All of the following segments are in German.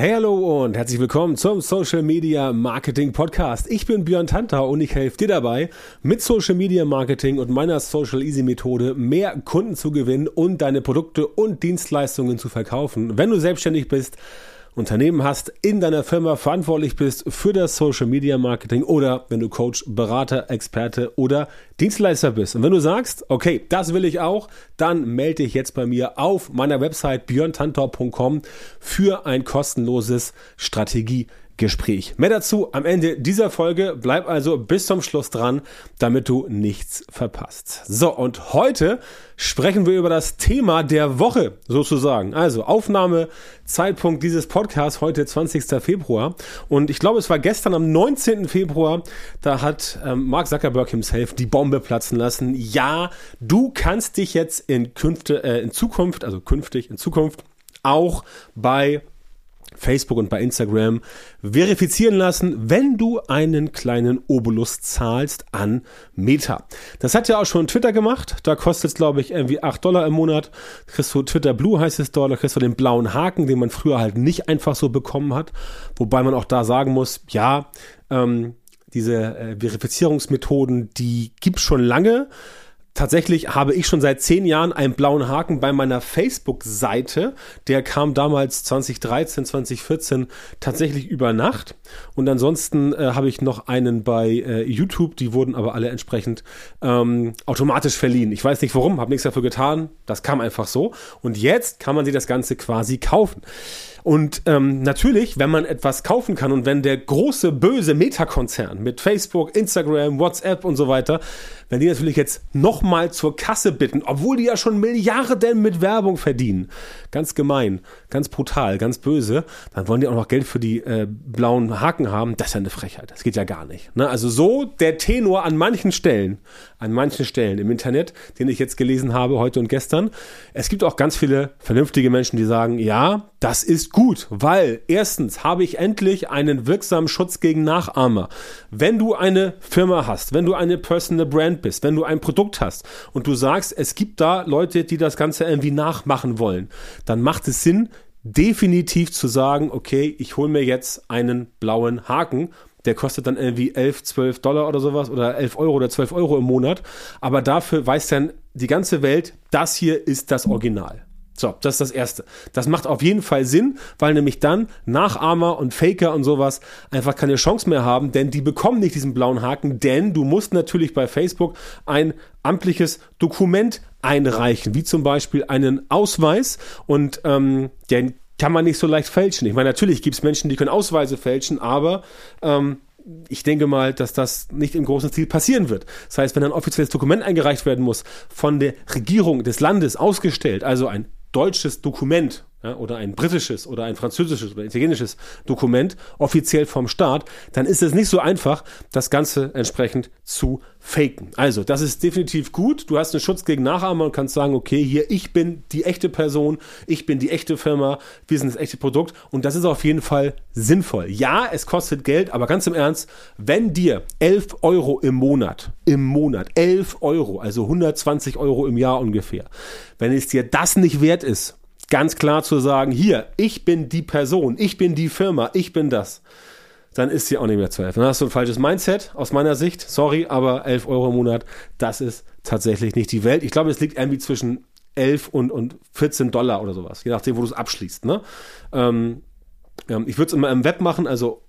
Hey, hallo und herzlich willkommen zum Social Media Marketing Podcast. Ich bin Björn Tantau und ich helfe dir dabei, mit Social Media Marketing und meiner Social Easy Methode mehr Kunden zu gewinnen und deine Produkte und Dienstleistungen zu verkaufen. Wenn du selbstständig bist, Unternehmen hast, in deiner Firma verantwortlich bist für das Social Media Marketing oder wenn du Coach, Berater, Experte oder Dienstleister bist. Und wenn du sagst, okay, das will ich auch, dann melde dich jetzt bei mir auf meiner Website björntantor.com für ein kostenloses Strategie Gespräch. Mehr dazu am Ende dieser Folge. Bleib also bis zum Schluss dran, damit du nichts verpasst. So, und heute sprechen wir über das Thema der Woche sozusagen. Also Aufnahmezeitpunkt dieses Podcasts heute 20. Februar. Und ich glaube, es war gestern am 19. Februar, da hat ähm, Mark Zuckerberg himself die Bombe platzen lassen. Ja, du kannst dich jetzt in, Künfte, äh, in Zukunft, also künftig in Zukunft, auch bei Facebook und bei Instagram verifizieren lassen, wenn du einen kleinen Obolus zahlst an Meta. Das hat ja auch schon Twitter gemacht. Da kostet es, glaube ich, irgendwie 8 Dollar im Monat. Kriegst du Twitter Blue heißt es dort, da kriegst du den blauen Haken, den man früher halt nicht einfach so bekommen hat. Wobei man auch da sagen muss, ja, ähm, diese äh, Verifizierungsmethoden, die gibt's schon lange. Tatsächlich habe ich schon seit zehn Jahren einen blauen Haken bei meiner Facebook-Seite. Der kam damals 2013, 2014 tatsächlich über Nacht. Und ansonsten äh, habe ich noch einen bei äh, YouTube. Die wurden aber alle entsprechend ähm, automatisch verliehen. Ich weiß nicht warum, habe nichts dafür getan. Das kam einfach so. Und jetzt kann man sich das Ganze quasi kaufen. Und ähm, natürlich, wenn man etwas kaufen kann und wenn der große böse Meta-Konzern mit Facebook, Instagram, WhatsApp und so weiter, wenn die natürlich jetzt nochmal zur Kasse bitten, obwohl die ja schon Milliarden mit Werbung verdienen, ganz gemein, ganz brutal, ganz böse, dann wollen die auch noch Geld für die äh, blauen Haken haben. Das ist ja eine Frechheit. Das geht ja gar nicht. Ne? Also so der Tenor an manchen Stellen, an manchen Stellen im Internet, den ich jetzt gelesen habe heute und gestern. Es gibt auch ganz viele vernünftige Menschen, die sagen, ja, das ist gut, weil erstens habe ich endlich einen wirksamen Schutz gegen Nachahmer. Wenn du eine Firma hast, wenn du eine Personal Brand bist, wenn du ein Produkt hast und du sagst, es gibt da Leute, die das Ganze irgendwie nachmachen wollen, dann macht es Sinn, definitiv zu sagen, okay, ich hole mir jetzt einen blauen Haken. Der kostet dann irgendwie 11, 12 Dollar oder sowas oder 11 Euro oder 12 Euro im Monat. Aber dafür weiß dann die ganze Welt, das hier ist das Original. So, das ist das Erste. Das macht auf jeden Fall Sinn, weil nämlich dann Nachahmer und Faker und sowas einfach keine Chance mehr haben, denn die bekommen nicht diesen blauen Haken, denn du musst natürlich bei Facebook ein amtliches Dokument einreichen, wie zum Beispiel einen Ausweis und ähm, den kann man nicht so leicht fälschen. Ich meine, natürlich gibt es Menschen, die können Ausweise fälschen, aber ähm, ich denke mal, dass das nicht im großen Stil passieren wird. Das heißt, wenn ein offizielles Dokument eingereicht werden muss, von der Regierung des Landes ausgestellt, also ein deutsches Dokument ja, oder ein britisches oder ein französisches oder italienisches Dokument offiziell vom Staat, dann ist es nicht so einfach, das Ganze entsprechend zu faken. Also, das ist definitiv gut. Du hast einen Schutz gegen Nachahmer und kannst sagen, okay, hier, ich bin die echte Person, ich bin die echte Firma, wir sind das echte Produkt und das ist auf jeden Fall sinnvoll. Ja, es kostet Geld, aber ganz im Ernst, wenn dir 11 Euro im Monat, im Monat, 11 Euro, also 120 Euro im Jahr ungefähr, wenn es dir das nicht wert ist, ganz klar zu sagen, hier, ich bin die Person, ich bin die Firma, ich bin das, dann ist sie auch nicht mehr zu helfen. Dann hast du ein falsches Mindset aus meiner Sicht. Sorry, aber 11 Euro im Monat, das ist tatsächlich nicht die Welt. Ich glaube, es liegt irgendwie zwischen 11 und, und 14 Dollar oder sowas, je nachdem, wo du es abschließt. Ne? Ähm, ähm ich würde es immer im Web machen, also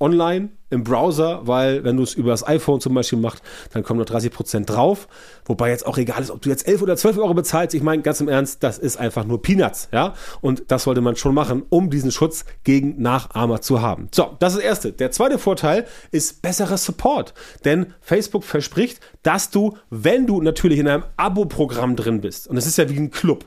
online im Browser, weil wenn du es über das iPhone zum Beispiel machst, dann kommen noch 30 Prozent drauf. Wobei jetzt auch egal ist, ob du jetzt 11 oder 12 Euro bezahlst. Ich meine, ganz im Ernst, das ist einfach nur Peanuts, ja. Und das sollte man schon machen, um diesen Schutz gegen Nachahmer zu haben. So, das ist das erste. Der zweite Vorteil ist besserer Support. Denn Facebook verspricht, dass du, wenn du natürlich in einem Abo-Programm drin bist, und es ist ja wie ein Club,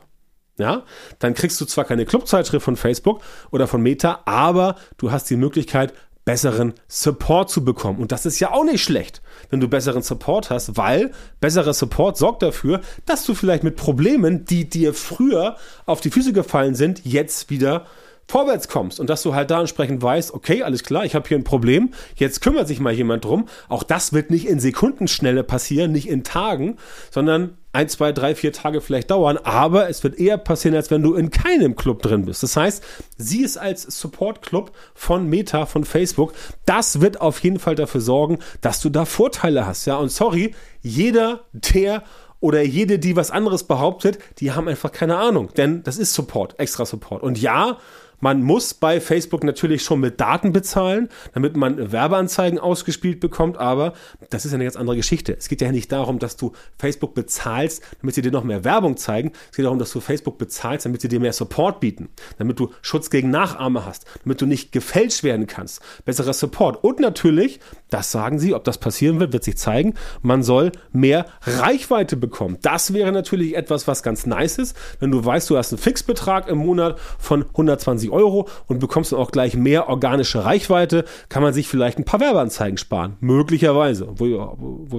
ja, dann kriegst du zwar keine Clubzeitschrift von Facebook oder von Meta, aber du hast die Möglichkeit, besseren Support zu bekommen. Und das ist ja auch nicht schlecht, wenn du besseren Support hast, weil besserer Support sorgt dafür, dass du vielleicht mit Problemen, die dir früher auf die Füße gefallen sind, jetzt wieder vorwärts kommst und dass du halt da entsprechend weißt, okay, alles klar, ich habe hier ein Problem, jetzt kümmert sich mal jemand drum. Auch das wird nicht in Sekundenschnelle passieren, nicht in Tagen, sondern ein, zwei, drei, vier Tage vielleicht dauern, aber es wird eher passieren, als wenn du in keinem Club drin bist. Das heißt, sieh es als Support-Club von Meta, von Facebook. Das wird auf jeden Fall dafür sorgen, dass du da Vorteile hast. Ja, und sorry, jeder, der oder jede, die was anderes behauptet, die haben einfach keine Ahnung. Denn das ist Support, extra Support. Und ja, man muss bei Facebook natürlich schon mit Daten bezahlen, damit man Werbeanzeigen ausgespielt bekommt, aber das ist eine ganz andere Geschichte. Es geht ja nicht darum, dass du Facebook bezahlst, damit sie dir noch mehr Werbung zeigen. Es geht darum, dass du Facebook bezahlst, damit sie dir mehr Support bieten, damit du Schutz gegen Nachahmer hast, damit du nicht gefälscht werden kannst. Besserer Support. Und natürlich, das sagen sie, ob das passieren wird, wird sich zeigen, man soll mehr Reichweite bekommen. Das wäre natürlich etwas, was ganz nice ist, wenn du weißt, du hast einen Fixbetrag im Monat von 120 Euro und bekommst dann auch gleich mehr organische Reichweite, kann man sich vielleicht ein paar Werbeanzeigen sparen. Möglicherweise. Wo, wo,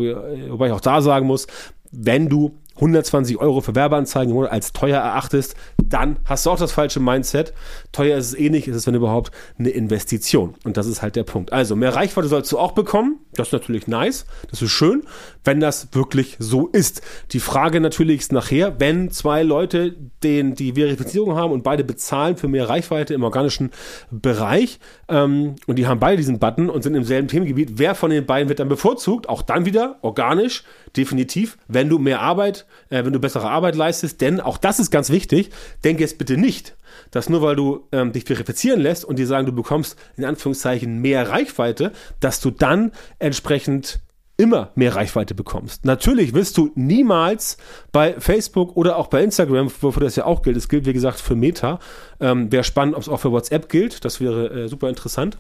wobei ich auch da sagen muss, wenn du 120 Euro für Werbeanzeigen als teuer erachtest, dann hast du auch das falsche Mindset. Teuer ist es eh nicht, ist es wenn überhaupt eine Investition. Und das ist halt der Punkt. Also mehr Reichweite sollst du auch bekommen. Das ist natürlich nice. Das ist schön, wenn das wirklich so ist. Die Frage natürlich ist nachher, wenn zwei Leute den, die Verifizierung haben und beide bezahlen für mehr Reichweite im organischen Bereich ähm, und die haben beide diesen Button und sind im selben Themengebiet, wer von den beiden wird dann bevorzugt? Auch dann wieder organisch, definitiv, wenn du mehr Arbeit, äh, wenn du bessere Arbeit leistest, denn auch das ist ganz wichtig, denke jetzt bitte nicht, dass nur weil du ähm, dich verifizieren lässt und die sagen, du bekommst in Anführungszeichen mehr Reichweite, dass du dann entsprechend immer mehr Reichweite bekommst. Natürlich wirst du niemals bei Facebook oder auch bei Instagram, wofür das ja auch gilt, es gilt wie gesagt für Meta, ähm, wäre spannend, ob es auch für WhatsApp gilt, das wäre äh, super interessant.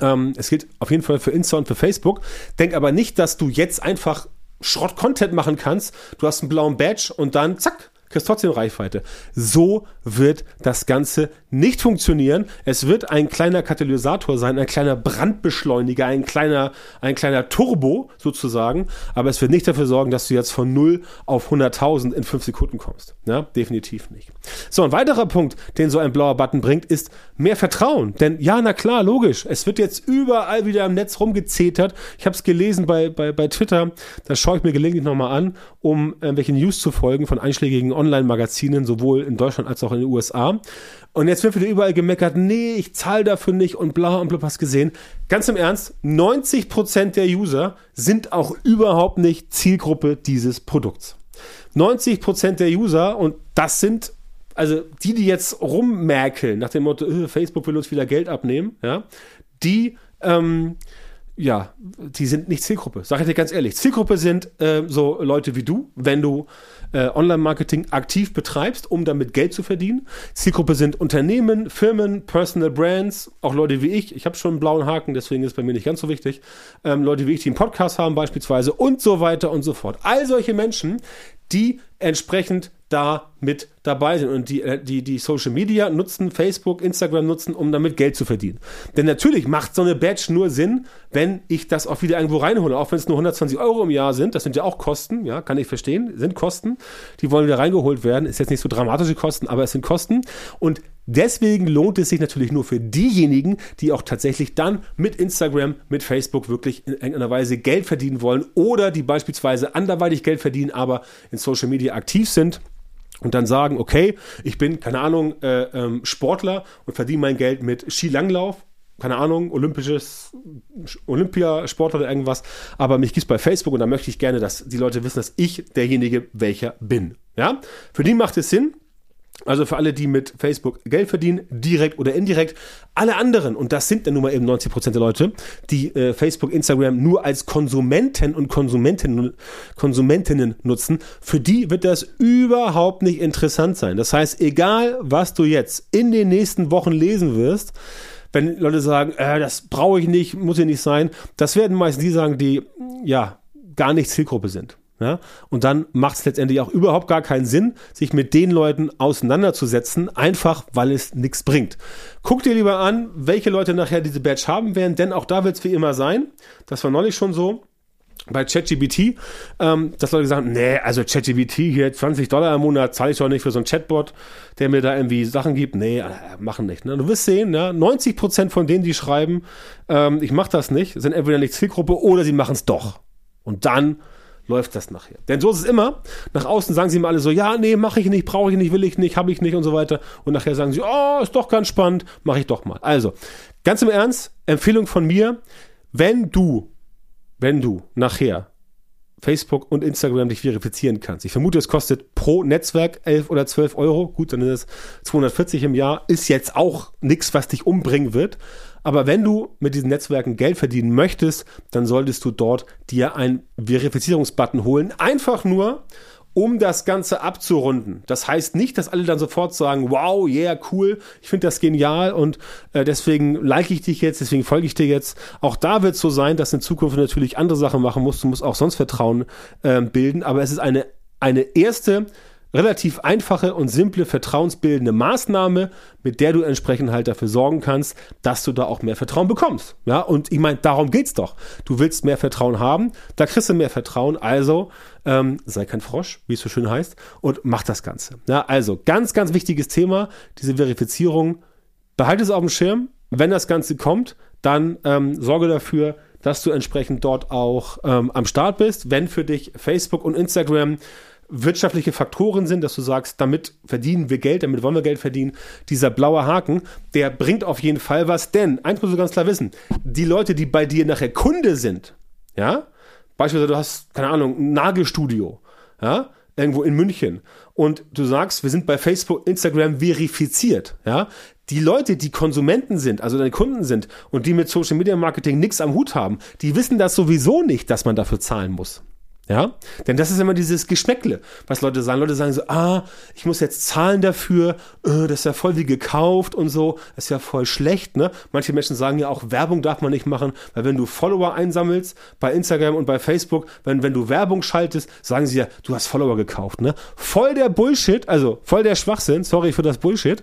Ähm, es gilt auf jeden Fall für Insta und für Facebook. Denk aber nicht, dass du jetzt einfach Schrott-Content machen kannst. Du hast einen blauen Badge und dann zack, kriegst trotzdem Reichweite. So wird das Ganze nicht funktionieren. Es wird ein kleiner Katalysator sein, ein kleiner Brandbeschleuniger, ein kleiner, ein kleiner Turbo sozusagen, aber es wird nicht dafür sorgen, dass du jetzt von 0 auf 100.000 in 5 Sekunden kommst. Ja, definitiv nicht. So, ein weiterer Punkt, den so ein blauer Button bringt, ist mehr Vertrauen. Denn ja, na klar, logisch, es wird jetzt überall wieder im Netz rumgezetert. Ich habe es gelesen bei, bei, bei Twitter, das schaue ich mir gelegentlich nochmal an, um irgendwelche News zu folgen von einschlägigen Online-Magazinen, sowohl in Deutschland als auch in den USA. Und jetzt wird wieder überall gemeckert, nee, ich zahle dafür nicht und bla und bla, was gesehen. Ganz im Ernst, 90% der User sind auch überhaupt nicht Zielgruppe dieses Produkts. 90% der User, und das sind also die, die jetzt rummerkeln, nach dem Motto, äh, Facebook will uns wieder Geld abnehmen, ja, die, ähm, ja, die sind nicht Zielgruppe. Sag ich dir ganz ehrlich. Zielgruppe sind äh, so Leute wie du, wenn du äh, Online-Marketing aktiv betreibst, um damit Geld zu verdienen. Zielgruppe sind Unternehmen, Firmen, Personal Brands, auch Leute wie ich. Ich habe schon einen blauen Haken, deswegen ist es bei mir nicht ganz so wichtig. Ähm, Leute wie ich, die einen Podcast haben beispielsweise und so weiter und so fort. All solche Menschen, die entsprechend da mit dabei sind und die, äh, die, die Social Media nutzen, Facebook, Instagram nutzen, um damit Geld zu verdienen. Denn natürlich macht so eine Badge nur Sinn, wenn ich das auch wieder irgendwo reinhole, auch wenn es nur 120 Euro im Jahr sind, das sind ja auch Kosten, ja, kann ich verstehen, sind Kosten, die wollen wieder reingeholt werden, ist jetzt nicht so dramatische Kosten, aber es sind Kosten. Und deswegen lohnt es sich natürlich nur für diejenigen, die auch tatsächlich dann mit Instagram, mit Facebook wirklich in irgendeiner Weise Geld verdienen wollen oder die beispielsweise anderweitig Geld verdienen, aber in Social Media aktiv sind und dann sagen, okay, ich bin, keine Ahnung, äh, ähm, Sportler und verdiene mein Geld mit Skilanglauf, keine Ahnung, olympisches, Olympiasport oder irgendwas, aber mich gibt's bei Facebook und da möchte ich gerne, dass die Leute wissen, dass ich derjenige welcher bin. Ja, für die macht es Sinn, also für alle, die mit Facebook Geld verdienen, direkt oder indirekt. Alle anderen, und das sind dann nun mal eben 90 Prozent der Leute, die äh, Facebook, Instagram nur als Konsumenten und Konsumentinnen, Konsumentinnen nutzen, für die wird das überhaupt nicht interessant sein. Das heißt, egal was du jetzt in den nächsten Wochen lesen wirst, wenn Leute sagen, äh, das brauche ich nicht, muss ja nicht sein, das werden meistens die sagen, die ja gar nicht Zielgruppe sind. Ja? Und dann macht es letztendlich auch überhaupt gar keinen Sinn, sich mit den Leuten auseinanderzusetzen, einfach weil es nichts bringt. Guck dir lieber an, welche Leute nachher diese Badge haben werden, denn auch da wird es wie immer sein. Das war neulich schon so bei ChatGBT, ähm, dass Leute sagen, nee, also ChatGBT hier 20 Dollar im Monat zahle ich doch nicht für so einen Chatbot, der mir da irgendwie Sachen gibt. Nee, äh, machen nicht. Ne? Du wirst sehen, ja, 90 Prozent von denen, die schreiben, ähm, ich mache das nicht, sind entweder nicht Zielgruppe oder sie machen es doch. Und dann läuft das nachher. Denn so ist es immer. Nach außen sagen sie mir alle so, ja, nee, mache ich nicht, brauche ich nicht, will ich nicht, habe ich nicht und so weiter. Und nachher sagen sie, oh, ist doch ganz spannend, mache ich doch mal. Also, ganz im Ernst, Empfehlung von mir, wenn du, wenn du nachher Facebook und Instagram dich verifizieren kannst. Ich vermute, es kostet pro Netzwerk 11 oder 12 Euro. Gut, dann ist es 240 im Jahr. Ist jetzt auch nichts, was dich umbringen wird. Aber wenn du mit diesen Netzwerken Geld verdienen möchtest, dann solltest du dort dir einen Verifizierungsbutton holen. Einfach nur, um das Ganze abzurunden. Das heißt nicht, dass alle dann sofort sagen, wow, yeah, cool, ich finde das genial und äh, deswegen like ich dich jetzt, deswegen folge ich dir jetzt. Auch da wird es so sein, dass in Zukunft natürlich andere Sachen machen musst. Du musst auch sonst Vertrauen äh, bilden, aber es ist eine, eine erste relativ einfache und simple vertrauensbildende Maßnahme, mit der du entsprechend halt dafür sorgen kannst, dass du da auch mehr Vertrauen bekommst. Ja, und ich meine, darum geht's doch. Du willst mehr Vertrauen haben, da kriegst du mehr Vertrauen, also ähm, sei kein Frosch, wie es so schön heißt, und mach das Ganze. Ja, also ganz, ganz wichtiges Thema, diese Verifizierung. Behalte es auf dem Schirm. Wenn das Ganze kommt, dann ähm, sorge dafür, dass du entsprechend dort auch ähm, am Start bist. Wenn für dich Facebook und Instagram wirtschaftliche Faktoren sind, dass du sagst, damit verdienen wir Geld, damit wollen wir Geld verdienen. Dieser blaue Haken, der bringt auf jeden Fall was, denn eins musst du ganz klar wissen, die Leute, die bei dir nachher Kunde sind, ja, beispielsweise du hast, keine Ahnung, ein Nagelstudio, ja, irgendwo in München und du sagst, wir sind bei Facebook, Instagram verifiziert, ja, die Leute, die Konsumenten sind, also deine Kunden sind und die mit Social Media Marketing nichts am Hut haben, die wissen das sowieso nicht, dass man dafür zahlen muss. Ja, denn das ist immer dieses Geschmäckle, was Leute sagen. Leute sagen so, ah, ich muss jetzt zahlen dafür, äh, das ist ja voll wie gekauft und so, das ist ja voll schlecht, ne? Manche Menschen sagen ja auch, Werbung darf man nicht machen, weil wenn du Follower einsammelst bei Instagram und bei Facebook, wenn, wenn du Werbung schaltest, sagen sie ja, du hast Follower gekauft, ne? Voll der Bullshit, also voll der Schwachsinn, sorry für das Bullshit.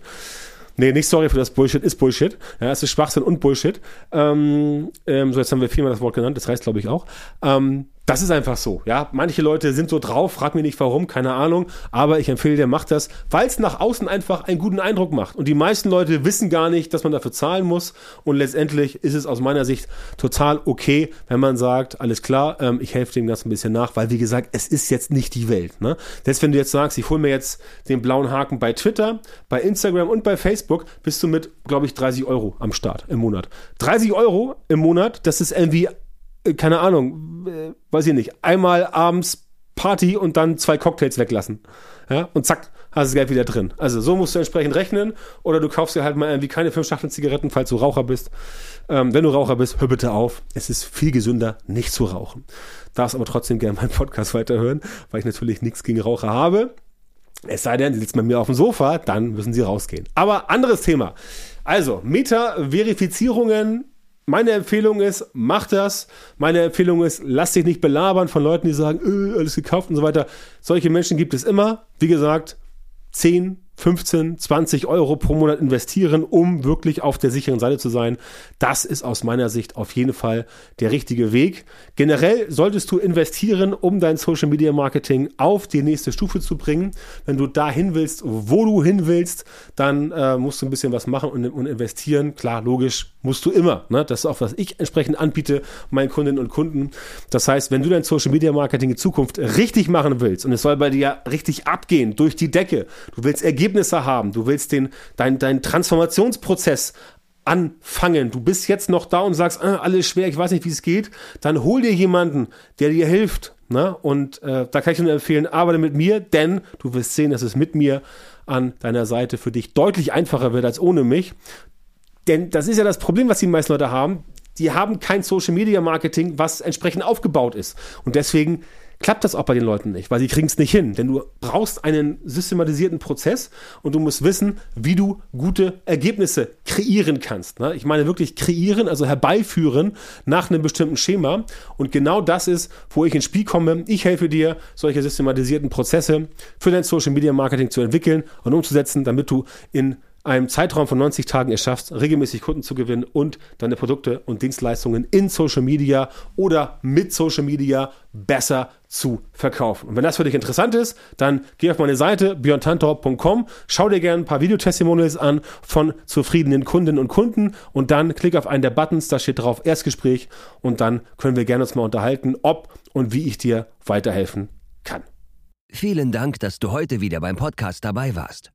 Nee, nicht sorry für das Bullshit, ist Bullshit. Ja, es ist Schwachsinn und Bullshit. Ähm, ähm, so, jetzt haben wir viermal das Wort genannt, das reicht, glaube ich, auch. Ähm, das ist einfach so, ja. Manche Leute sind so drauf, frag mich nicht warum, keine Ahnung, aber ich empfehle dir, mach das, weil es nach außen einfach einen guten Eindruck macht. Und die meisten Leute wissen gar nicht, dass man dafür zahlen muss. Und letztendlich ist es aus meiner Sicht total okay, wenn man sagt, alles klar, ähm, ich helfe dem Ganzen ein bisschen nach, weil wie gesagt, es ist jetzt nicht die Welt. Ne? Selbst wenn du jetzt sagst, ich hole mir jetzt den blauen Haken bei Twitter, bei Instagram und bei Facebook, bist du mit, glaube ich, 30 Euro am Start im Monat. 30 Euro im Monat, das ist irgendwie keine Ahnung, äh, weiß ich nicht, einmal abends Party und dann zwei Cocktails weglassen. Ja, und zack, hast du das Geld wieder drin. Also so musst du entsprechend rechnen. Oder du kaufst dir halt mal irgendwie keine fünf Schachteln Zigaretten, falls du Raucher bist. Ähm, wenn du Raucher bist, hör bitte auf. Es ist viel gesünder, nicht zu rauchen. Darfst aber trotzdem gerne meinen Podcast weiterhören, weil ich natürlich nichts gegen Raucher habe. Es sei denn, sie sitzen bei mir auf dem Sofa, dann müssen sie rausgehen. Aber anderes Thema. Also, Meta-Verifizierungen meine Empfehlung ist, mach das. Meine Empfehlung ist, lass dich nicht belabern von Leuten, die sagen, öh, alles gekauft und so weiter. Solche Menschen gibt es immer. Wie gesagt, 10, 15, 20 Euro pro Monat investieren, um wirklich auf der sicheren Seite zu sein. Das ist aus meiner Sicht auf jeden Fall der richtige Weg. Generell solltest du investieren, um dein Social Media Marketing auf die nächste Stufe zu bringen. Wenn du dahin willst, wo du hin willst, dann äh, musst du ein bisschen was machen und, und investieren. Klar, logisch, musst du immer. Ne? Das ist auch, was ich entsprechend anbiete, meinen Kundinnen und Kunden. Das heißt, wenn du dein Social Media Marketing in Zukunft richtig machen willst und es soll bei dir richtig abgehen, durch die Decke, du willst Ergebnisse haben, du willst den, dein, dein Transformationsprozess anfangen. Du bist jetzt noch da und sagst, ah, alles schwer, ich weiß nicht, wie es geht. Dann hol dir jemanden, der dir hilft. Ne? Und äh, da kann ich nur empfehlen, arbeite mit mir, denn du wirst sehen, dass es mit mir an deiner Seite für dich deutlich einfacher wird als ohne mich. Denn das ist ja das Problem, was die meisten Leute haben. Die haben kein Social Media Marketing, was entsprechend aufgebaut ist. Und deswegen klappt das auch bei den Leuten nicht, weil sie kriegen es nicht hin. Denn du brauchst einen systematisierten Prozess und du musst wissen, wie du gute Ergebnisse kreieren kannst. Ne? Ich meine wirklich kreieren, also herbeiführen nach einem bestimmten Schema. Und genau das ist, wo ich ins Spiel komme. Ich helfe dir, solche systematisierten Prozesse für dein Social Media Marketing zu entwickeln und umzusetzen, damit du in einem Zeitraum von 90 Tagen es schaffst, regelmäßig Kunden zu gewinnen und deine Produkte und Dienstleistungen in Social Media oder mit Social Media besser zu verkaufen. Und wenn das für dich interessant ist, dann geh auf meine Seite björntantor.com, schau dir gerne ein paar Videotestimonials an von zufriedenen Kundinnen und Kunden und dann klick auf einen der Buttons, da steht drauf Erstgespräch und dann können wir gerne uns mal unterhalten, ob und wie ich dir weiterhelfen kann. Vielen Dank, dass du heute wieder beim Podcast dabei warst.